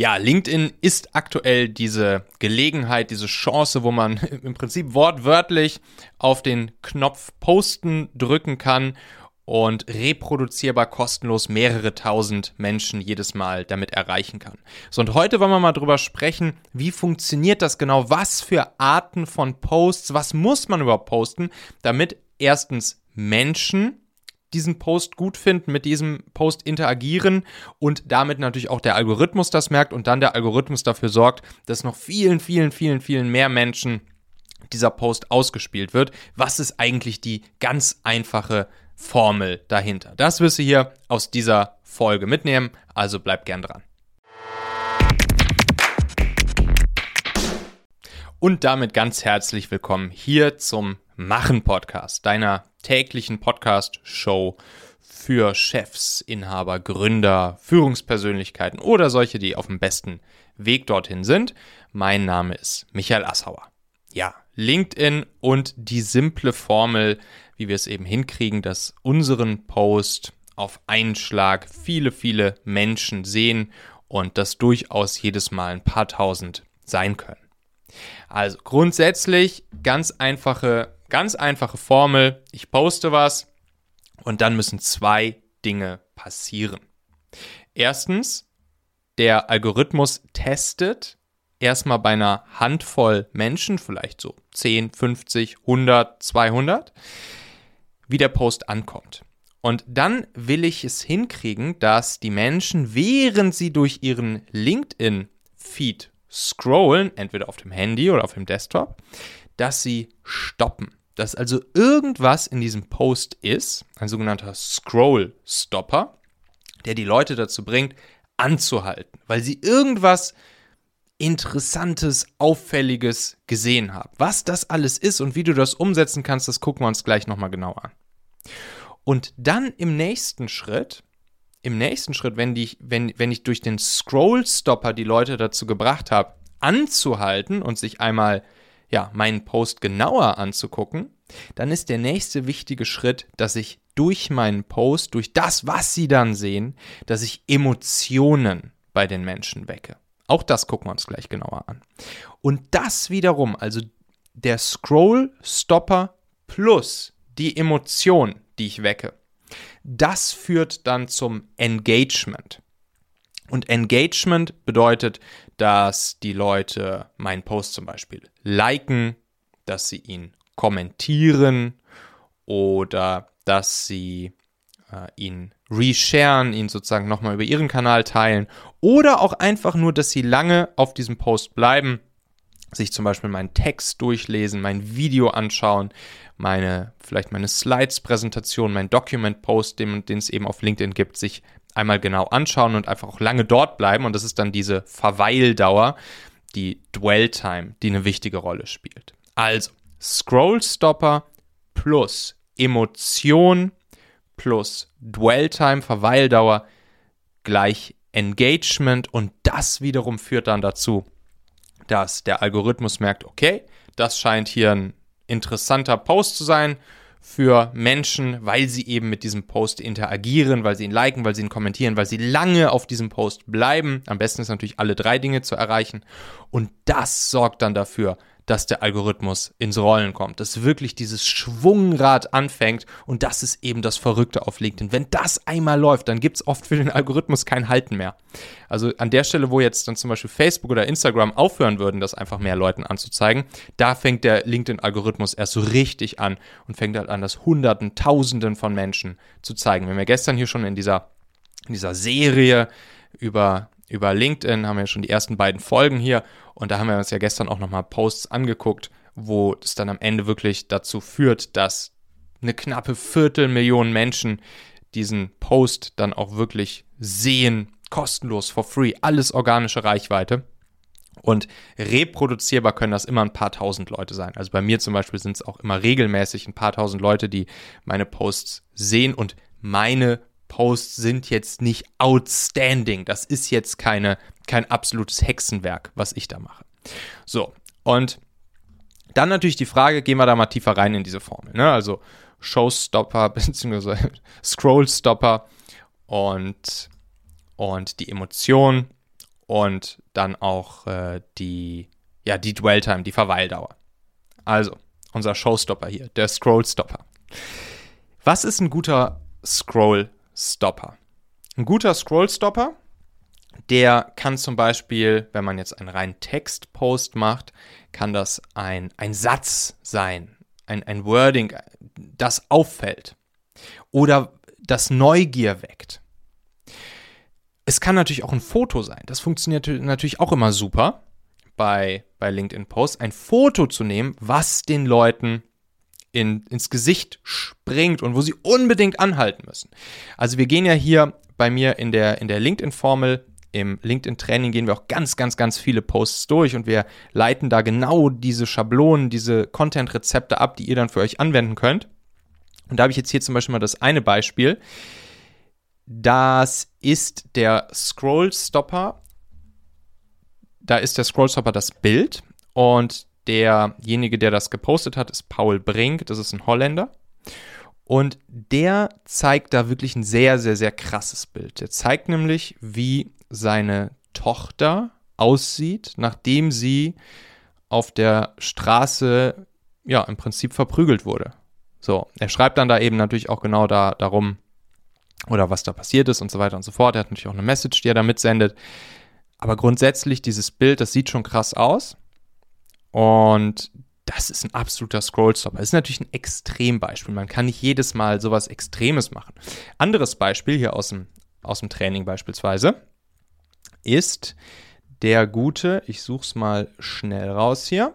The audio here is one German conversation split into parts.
Ja, LinkedIn ist aktuell diese Gelegenheit, diese Chance, wo man im Prinzip wortwörtlich auf den Knopf Posten drücken kann und reproduzierbar kostenlos mehrere tausend Menschen jedes Mal damit erreichen kann. So, und heute wollen wir mal drüber sprechen, wie funktioniert das genau? Was für Arten von Posts, was muss man überhaupt posten, damit erstens Menschen diesen Post gut finden, mit diesem Post interagieren und damit natürlich auch der Algorithmus das merkt und dann der Algorithmus dafür sorgt, dass noch vielen, vielen, vielen, vielen mehr Menschen dieser Post ausgespielt wird. Was ist eigentlich die ganz einfache Formel dahinter. Das wirst du hier aus dieser Folge mitnehmen, also bleib gern dran. Und damit ganz herzlich willkommen hier zum Machen Podcast, deiner täglichen Podcast-Show für Chefs, Inhaber, Gründer, Führungspersönlichkeiten oder solche, die auf dem besten Weg dorthin sind. Mein Name ist Michael Assauer. Ja, LinkedIn und die simple Formel, wie wir es eben hinkriegen, dass unseren Post auf einen Schlag viele, viele Menschen sehen und das durchaus jedes Mal ein paar tausend sein können. Also grundsätzlich ganz einfache, ganz einfache Formel. Ich poste was und dann müssen zwei Dinge passieren. Erstens, der Algorithmus testet erstmal bei einer Handvoll Menschen, vielleicht so 10, 50, 100, 200, wie der Post ankommt. Und dann will ich es hinkriegen, dass die Menschen, während sie durch ihren LinkedIn-Feed scrollen, entweder auf dem Handy oder auf dem Desktop, dass sie stoppen. Dass also irgendwas in diesem Post ist, ein sogenannter Scroll-Stopper, der die Leute dazu bringt, anzuhalten, weil sie irgendwas Interessantes, Auffälliges gesehen haben. Was das alles ist und wie du das umsetzen kannst, das gucken wir uns gleich nochmal genau an. Und dann im nächsten Schritt, im nächsten Schritt, wenn, die, wenn, wenn ich durch den Scroll-Stopper die Leute dazu gebracht habe, anzuhalten und sich einmal ja, meinen Post genauer anzugucken, dann ist der nächste wichtige Schritt, dass ich durch meinen Post, durch das, was sie dann sehen, dass ich Emotionen bei den Menschen wecke. Auch das gucken wir uns gleich genauer an. Und das wiederum, also der Scroll-Stopper plus die Emotion, die ich wecke, das führt dann zum Engagement. Und Engagement bedeutet, dass die Leute meinen Post zum Beispiel liken, dass sie ihn kommentieren oder dass sie äh, ihn resharen, ihn sozusagen nochmal über ihren Kanal teilen oder auch einfach nur, dass sie lange auf diesem Post bleiben, sich zum Beispiel meinen Text durchlesen, mein Video anschauen, meine, vielleicht meine Slides-Präsentation, mein Document-Post, den, den es eben auf LinkedIn gibt, sich einmal genau anschauen und einfach auch lange dort bleiben. Und das ist dann diese Verweildauer, die Dwell-Time, die eine wichtige Rolle spielt. Also, Scroll-Stopper plus Emotion plus Dwell-Time, Verweildauer gleich Engagement und das wiederum führt dann dazu, dass der Algorithmus merkt, okay, das scheint hier ein interessanter Post zu sein für Menschen, weil sie eben mit diesem Post interagieren, weil sie ihn liken, weil sie ihn kommentieren, weil sie lange auf diesem Post bleiben. Am besten ist natürlich alle drei Dinge zu erreichen. Und das sorgt dann dafür, dass der Algorithmus ins Rollen kommt, dass wirklich dieses Schwungrad anfängt und das ist eben das Verrückte auf LinkedIn. Wenn das einmal läuft, dann gibt es oft für den Algorithmus kein Halten mehr. Also an der Stelle, wo jetzt dann zum Beispiel Facebook oder Instagram aufhören würden, das einfach mehr Leuten anzuzeigen, da fängt der LinkedIn-Algorithmus erst so richtig an und fängt halt an, das Hunderten, Tausenden von Menschen zu zeigen. Wir haben ja gestern hier schon in dieser, in dieser Serie über über LinkedIn haben wir schon die ersten beiden Folgen hier und da haben wir uns ja gestern auch nochmal Posts angeguckt, wo es dann am Ende wirklich dazu führt, dass eine knappe Viertelmillion Menschen diesen Post dann auch wirklich sehen, kostenlos, for free, alles organische Reichweite. Und reproduzierbar können das immer ein paar tausend Leute sein. Also bei mir zum Beispiel sind es auch immer regelmäßig ein paar tausend Leute, die meine Posts sehen und meine Posts sind jetzt nicht outstanding. Das ist jetzt keine, kein absolutes Hexenwerk, was ich da mache. So, und dann natürlich die Frage, gehen wir da mal tiefer rein in diese Formel. Ne? Also Showstopper bzw. Scrollstopper und, und die Emotion und dann auch äh, die, ja, die Dwell-Time, die Verweildauer. Also, unser Showstopper hier, der Scrollstopper. Was ist ein guter Scrollstopper? Ein guter Scrollstopper, der kann zum Beispiel, wenn man jetzt einen reinen Textpost macht, kann das ein, ein Satz sein, ein, ein Wording, das auffällt oder das Neugier weckt. Es kann natürlich auch ein Foto sein. Das funktioniert natürlich auch immer super bei, bei LinkedIn Posts. Ein Foto zu nehmen, was den Leuten in, ins Gesicht springt und wo sie unbedingt anhalten müssen. Also wir gehen ja hier bei mir in der, in der LinkedIn-Formel im LinkedIn-Training gehen wir auch ganz, ganz, ganz viele Posts durch und wir leiten da genau diese Schablonen, diese Content-Rezepte ab, die ihr dann für euch anwenden könnt. Und da habe ich jetzt hier zum Beispiel mal das eine Beispiel. Das ist der Scroll-Stopper. Da ist der Scroll-Stopper das Bild und derjenige, der das gepostet hat, ist Paul Brink. Das ist ein Holländer. Und der zeigt da wirklich ein sehr, sehr, sehr krasses Bild. Der zeigt nämlich, wie seine Tochter aussieht, nachdem sie auf der Straße ja im Prinzip verprügelt wurde. So, er schreibt dann da eben natürlich auch genau da, darum, oder was da passiert ist und so weiter und so fort. Er hat natürlich auch eine Message, die er da mitsendet. Aber grundsätzlich, dieses Bild, das sieht schon krass aus. Und das ist ein absoluter Scrollstopper. Das ist natürlich ein Extrembeispiel. Man kann nicht jedes Mal sowas Extremes machen. Anderes Beispiel hier aus dem, aus dem Training beispielsweise ist der gute, ich suche es mal schnell raus hier,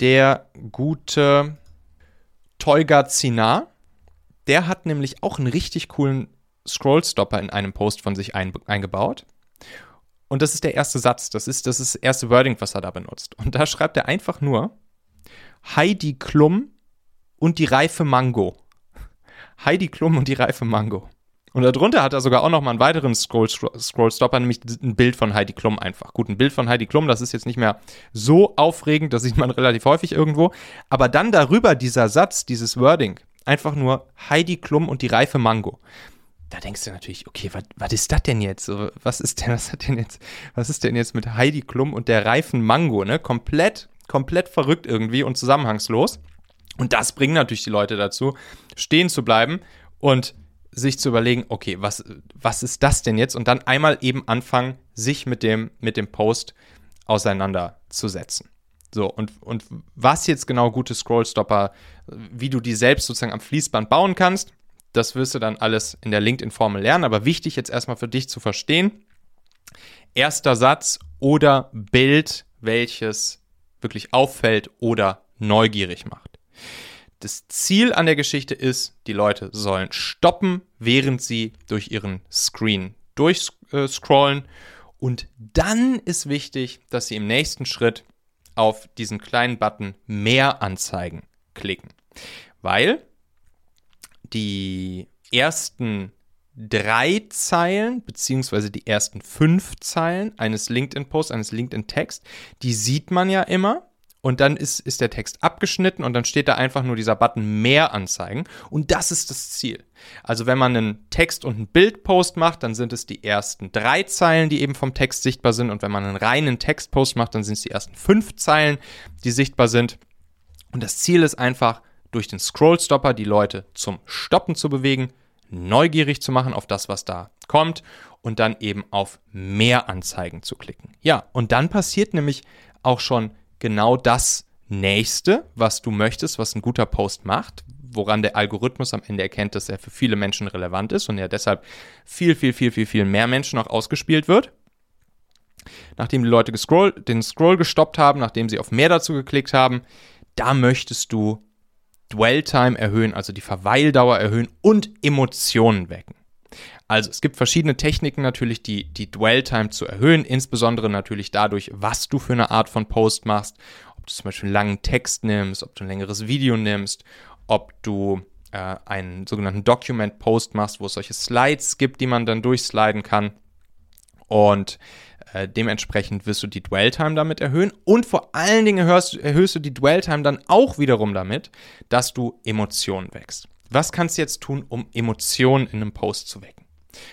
der gute Tolga Zinar. Der hat nämlich auch einen richtig coolen Scrollstopper in einem Post von sich ein, eingebaut. Und das ist der erste Satz. Das ist, das ist erste Wording, was er da benutzt. Und da schreibt er einfach nur Heidi Klum und die reife Mango. Heidi Klum und die reife Mango. Und darunter hat er sogar auch noch mal einen weiteren Scroll Scrollstopper, nämlich ein Bild von Heidi Klum einfach. Gut, ein Bild von Heidi Klum, das ist jetzt nicht mehr so aufregend, das sieht man relativ häufig irgendwo. Aber dann darüber dieser Satz, dieses Wording, einfach nur Heidi Klum und die reife Mango da denkst du natürlich, okay, was ist das denn jetzt? Was ist denn, was hat denn jetzt, was ist denn jetzt mit Heidi Klum und der reifen Mango, ne? Komplett, komplett verrückt irgendwie und zusammenhangslos. Und das bringt natürlich die Leute dazu, stehen zu bleiben und sich zu überlegen, okay, was, was ist das denn jetzt? Und dann einmal eben anfangen, sich mit dem, mit dem Post auseinanderzusetzen. So, und, und was jetzt genau gute Scrollstopper, wie du die selbst sozusagen am Fließband bauen kannst, das wirst du dann alles in der LinkedIn-Formel lernen. Aber wichtig jetzt erstmal für dich zu verstehen, erster Satz oder Bild, welches wirklich auffällt oder neugierig macht. Das Ziel an der Geschichte ist, die Leute sollen stoppen, während sie durch ihren Screen durchscrollen. Und dann ist wichtig, dass sie im nächsten Schritt auf diesen kleinen Button Mehr anzeigen klicken. Weil die ersten drei Zeilen, beziehungsweise die ersten fünf Zeilen eines LinkedIn-Posts, eines LinkedIn-Text, die sieht man ja immer und dann ist, ist der Text abgeschnitten und dann steht da einfach nur dieser Button mehr anzeigen und das ist das Ziel. Also wenn man einen Text und einen Bildpost macht, dann sind es die ersten drei Zeilen, die eben vom Text sichtbar sind und wenn man einen reinen Textpost macht, dann sind es die ersten fünf Zeilen, die sichtbar sind. Und das Ziel ist einfach, durch den Scrollstopper die Leute zum Stoppen zu bewegen, neugierig zu machen auf das, was da kommt und dann eben auf mehr Anzeigen zu klicken. Ja, und dann passiert nämlich auch schon genau das nächste, was du möchtest, was ein guter Post macht, woran der Algorithmus am Ende erkennt, dass er für viele Menschen relevant ist und er deshalb viel, viel, viel, viel, viel mehr Menschen auch ausgespielt wird. Nachdem die Leute den Scroll gestoppt haben, nachdem sie auf mehr dazu geklickt haben, da möchtest du Dwell-Time erhöhen, also die Verweildauer erhöhen und Emotionen wecken. Also es gibt verschiedene Techniken natürlich, die, die Dwell-Time zu erhöhen, insbesondere natürlich dadurch, was du für eine Art von Post machst, ob du zum Beispiel einen langen Text nimmst, ob du ein längeres Video nimmst, ob du äh, einen sogenannten Document-Post machst, wo es solche Slides gibt, die man dann durchsliden kann. Und äh, dementsprechend wirst du die Dwell-Time damit erhöhen und vor allen Dingen erhöhst, erhöhst du die Dwell-Time dann auch wiederum damit, dass du Emotionen wächst. Was kannst du jetzt tun, um Emotionen in einem Post zu wecken?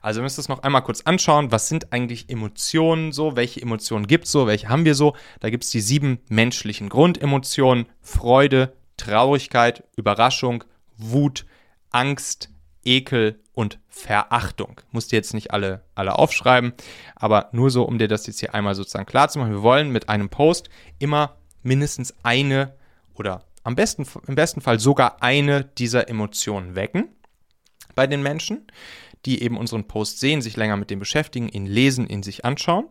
Also wir müssen das noch einmal kurz anschauen. Was sind eigentlich Emotionen so? Welche Emotionen gibt es so? Welche haben wir so? Da gibt es die sieben menschlichen Grundemotionen. Freude, Traurigkeit, Überraschung, Wut, Angst, Ekel und Verachtung. Musst du jetzt nicht alle, alle aufschreiben, aber nur so, um dir das jetzt hier einmal sozusagen klar zu machen. Wir wollen mit einem Post immer mindestens eine oder am besten, im besten Fall sogar eine dieser Emotionen wecken bei den Menschen, die eben unseren Post sehen, sich länger mit dem beschäftigen, ihn lesen, ihn sich anschauen.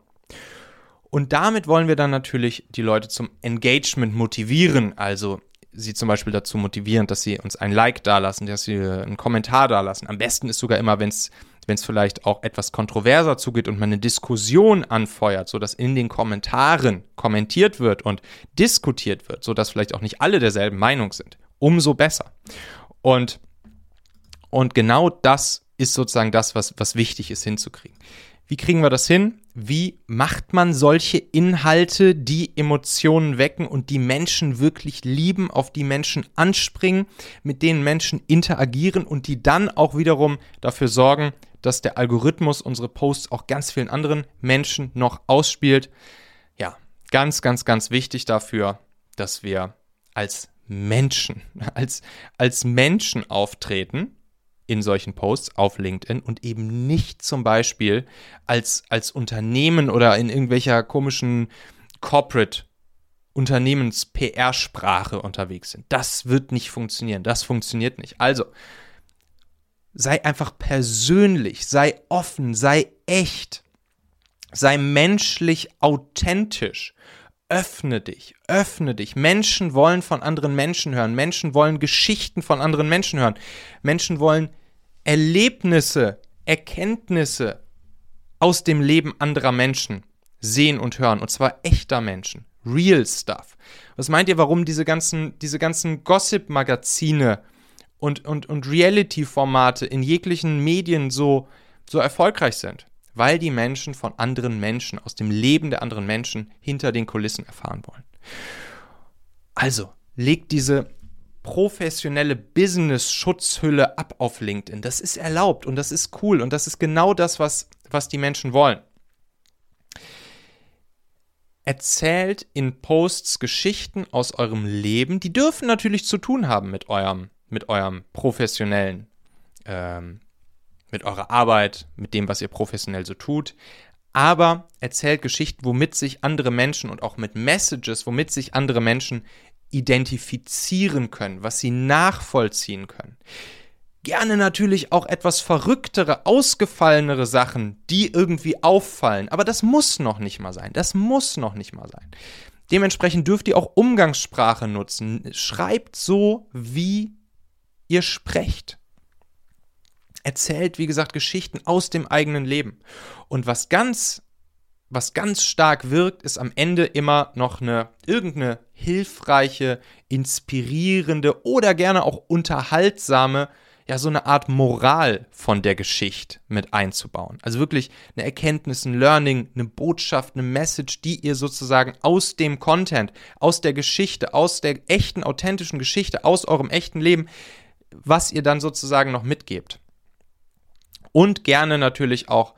Und damit wollen wir dann natürlich die Leute zum Engagement motivieren, also sie zum Beispiel dazu motivieren, dass sie uns ein Like dalassen, dass sie einen Kommentar dalassen. Am besten ist sogar immer, wenn es wenn es vielleicht auch etwas kontroverser zugeht und man eine Diskussion anfeuert, sodass in den Kommentaren kommentiert wird und diskutiert wird, sodass vielleicht auch nicht alle derselben Meinung sind, umso besser. Und, und genau das ist sozusagen das, was, was wichtig ist hinzukriegen. Wie kriegen wir das hin? Wie macht man solche Inhalte, die Emotionen wecken und die Menschen wirklich lieben, auf die Menschen anspringen, mit denen Menschen interagieren und die dann auch wiederum dafür sorgen, dass der Algorithmus unsere Posts auch ganz vielen anderen Menschen noch ausspielt? Ja, ganz, ganz, ganz wichtig dafür, dass wir als Menschen, als, als Menschen auftreten in solchen Posts auf LinkedIn und eben nicht zum Beispiel als, als Unternehmen oder in irgendwelcher komischen Corporate Unternehmens-PR-Sprache unterwegs sind. Das wird nicht funktionieren. Das funktioniert nicht. Also, sei einfach persönlich, sei offen, sei echt, sei menschlich authentisch. Öffne dich, öffne dich. Menschen wollen von anderen Menschen hören. Menschen wollen Geschichten von anderen Menschen hören. Menschen wollen Erlebnisse, Erkenntnisse aus dem Leben anderer Menschen sehen und hören. Und zwar echter Menschen. Real Stuff. Was meint ihr, warum diese ganzen, diese ganzen Gossip-Magazine und, und, und Reality-Formate in jeglichen Medien so, so erfolgreich sind? Weil die Menschen von anderen Menschen, aus dem Leben der anderen Menschen hinter den Kulissen erfahren wollen. Also, legt diese professionelle Business-Schutzhülle ab auf LinkedIn. Das ist erlaubt und das ist cool und das ist genau das, was, was die Menschen wollen. Erzählt in Posts Geschichten aus eurem Leben, die dürfen natürlich zu tun haben mit eurem, mit eurem professionellen ähm, mit eurer Arbeit, mit dem, was ihr professionell so tut. Aber erzählt Geschichten, womit sich andere Menschen und auch mit Messages, womit sich andere Menschen identifizieren können, was sie nachvollziehen können. Gerne natürlich auch etwas verrücktere, ausgefallenere Sachen, die irgendwie auffallen. Aber das muss noch nicht mal sein. Das muss noch nicht mal sein. Dementsprechend dürft ihr auch Umgangssprache nutzen. Schreibt so, wie ihr sprecht erzählt, wie gesagt, Geschichten aus dem eigenen Leben. Und was ganz, was ganz stark wirkt, ist am Ende immer noch eine irgendeine hilfreiche, inspirierende oder gerne auch unterhaltsame, ja, so eine Art Moral von der Geschichte mit einzubauen. Also wirklich eine Erkenntnis, ein Learning, eine Botschaft, eine Message, die ihr sozusagen aus dem Content, aus der Geschichte, aus der echten, authentischen Geschichte, aus eurem echten Leben, was ihr dann sozusagen noch mitgebt. Und gerne natürlich auch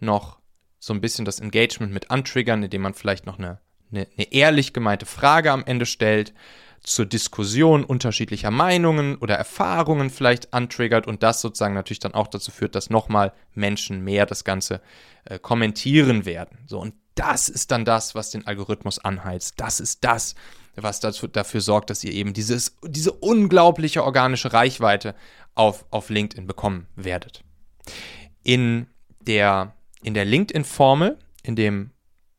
noch so ein bisschen das Engagement mit antriggern, indem man vielleicht noch eine, eine, eine ehrlich gemeinte Frage am Ende stellt, zur Diskussion unterschiedlicher Meinungen oder Erfahrungen vielleicht antriggert und das sozusagen natürlich dann auch dazu führt, dass nochmal Menschen mehr das Ganze äh, kommentieren werden. So, und das ist dann das, was den Algorithmus anheizt. Das ist das, was dazu, dafür sorgt, dass ihr eben dieses, diese unglaubliche organische Reichweite auf, auf LinkedIn bekommen werdet. In der, in der LinkedIn-Formel, in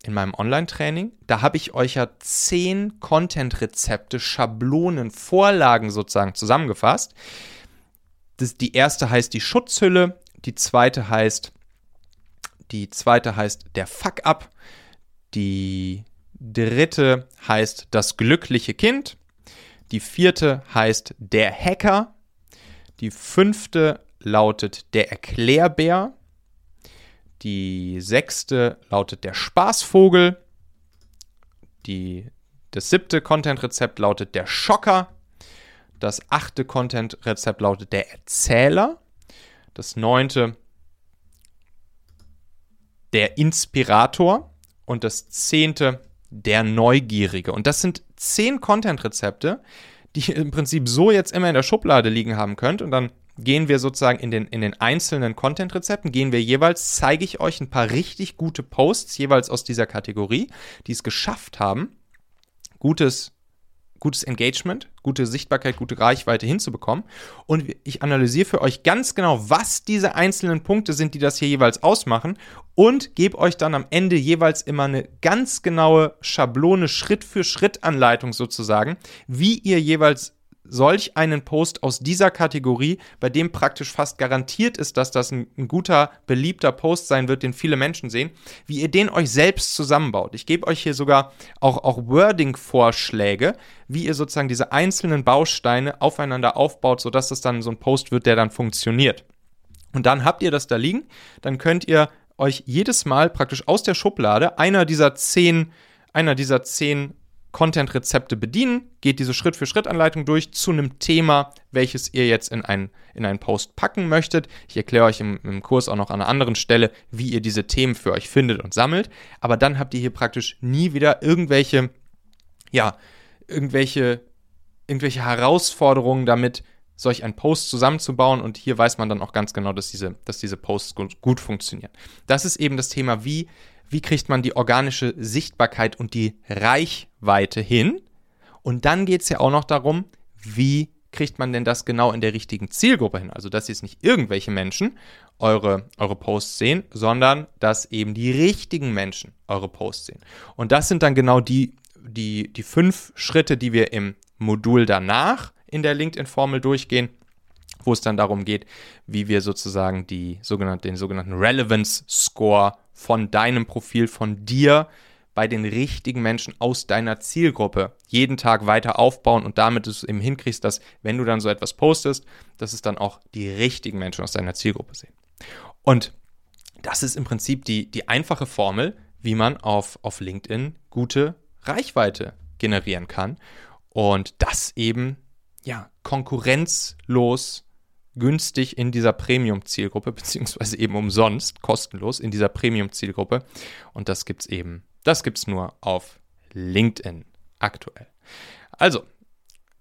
in meinem Online-Training. Da habe ich euch ja zehn Content-Rezepte, Schablonen, Vorlagen sozusagen zusammengefasst. Das, die erste heißt die Schutzhülle, die zweite heißt die zweite heißt der Fuck-up, die dritte heißt das glückliche Kind, die vierte heißt der Hacker, die fünfte lautet der Erklärbär. Die sechste lautet der Spaßvogel. Die, das siebte Content-Rezept lautet der Schocker. Das achte Content-Rezept lautet der Erzähler. Das neunte der Inspirator und das zehnte der Neugierige. Und das sind zehn Content-Rezepte, die ihr im Prinzip so jetzt immer in der Schublade liegen haben könnt. Und dann gehen wir sozusagen in den, in den einzelnen Content-Rezepten, gehen wir jeweils, zeige ich euch ein paar richtig gute Posts, jeweils aus dieser Kategorie, die es geschafft haben, gutes gutes Engagement, gute Sichtbarkeit, gute Reichweite hinzubekommen. Und ich analysiere für euch ganz genau, was diese einzelnen Punkte sind, die das hier jeweils ausmachen und gebe euch dann am Ende jeweils immer eine ganz genaue Schablone, Schritt für Schritt Anleitung sozusagen, wie ihr jeweils solch einen Post aus dieser Kategorie, bei dem praktisch fast garantiert ist, dass das ein, ein, guter, beliebter Post sein wird, den viele Menschen sehen, wie ihr den euch selbst zusammenbaut. Ich gebe euch hier sogar auch, auch Wording-Vorschläge, wie ihr sozusagen diese einzelnen Bausteine aufeinander aufbaut, sodass das dann so ein Post wird, der dann funktioniert. Und dann habt ihr das da liegen, dann könnt ihr euch jedes Mal praktisch aus der Schublade einer dieser zehn, einer dieser zehn Content-Rezepte bedienen, geht diese Schritt-für-Schritt-Anleitung durch zu einem Thema, welches ihr jetzt in, ein, in einen Post packen möchtet. Ich erkläre euch im, im Kurs auch noch an einer anderen Stelle, wie ihr diese Themen für euch findet und sammelt. Aber dann habt ihr hier praktisch nie wieder irgendwelche, ja, irgendwelche, irgendwelche Herausforderungen damit, solch einen Post zusammenzubauen. Und hier weiß man dann auch ganz genau, dass diese, dass diese Posts gut, gut funktionieren. Das ist eben das Thema, wie wie kriegt man die organische Sichtbarkeit und die Reichweite hin. Und dann geht es ja auch noch darum, wie kriegt man denn das genau in der richtigen Zielgruppe hin? Also, dass jetzt nicht irgendwelche Menschen eure, eure Posts sehen, sondern dass eben die richtigen Menschen eure Posts sehen. Und das sind dann genau die, die, die fünf Schritte, die wir im Modul danach in der LinkedIn-Formel durchgehen, wo es dann darum geht, wie wir sozusagen die sogenannte, den sogenannten Relevance Score von deinem Profil, von dir bei den richtigen Menschen aus deiner Zielgruppe jeden Tag weiter aufbauen und damit es eben hinkriegst, dass, wenn du dann so etwas postest, dass es dann auch die richtigen Menschen aus deiner Zielgruppe sehen. Und das ist im Prinzip die, die einfache Formel, wie man auf, auf LinkedIn gute Reichweite generieren kann. Und das eben, ja, konkurrenzlos günstig in dieser Premium-Zielgruppe, beziehungsweise eben umsonst, kostenlos in dieser Premium-Zielgruppe. Und das gibt es eben, das gibt es nur auf LinkedIn aktuell. Also,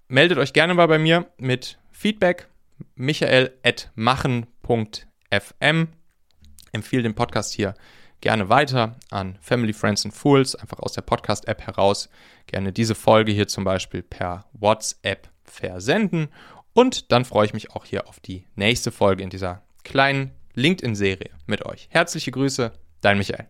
meldet euch gerne mal bei mir mit Feedback. michael.machen.fm. Empfehle den Podcast hier gerne weiter an Family, Friends and Fools, einfach aus der Podcast-App heraus. Gerne diese Folge hier zum Beispiel per WhatsApp versenden und dann freue ich mich auch hier auf die nächste Folge in dieser kleinen LinkedIn-Serie mit euch. Herzliche Grüße, dein Michael.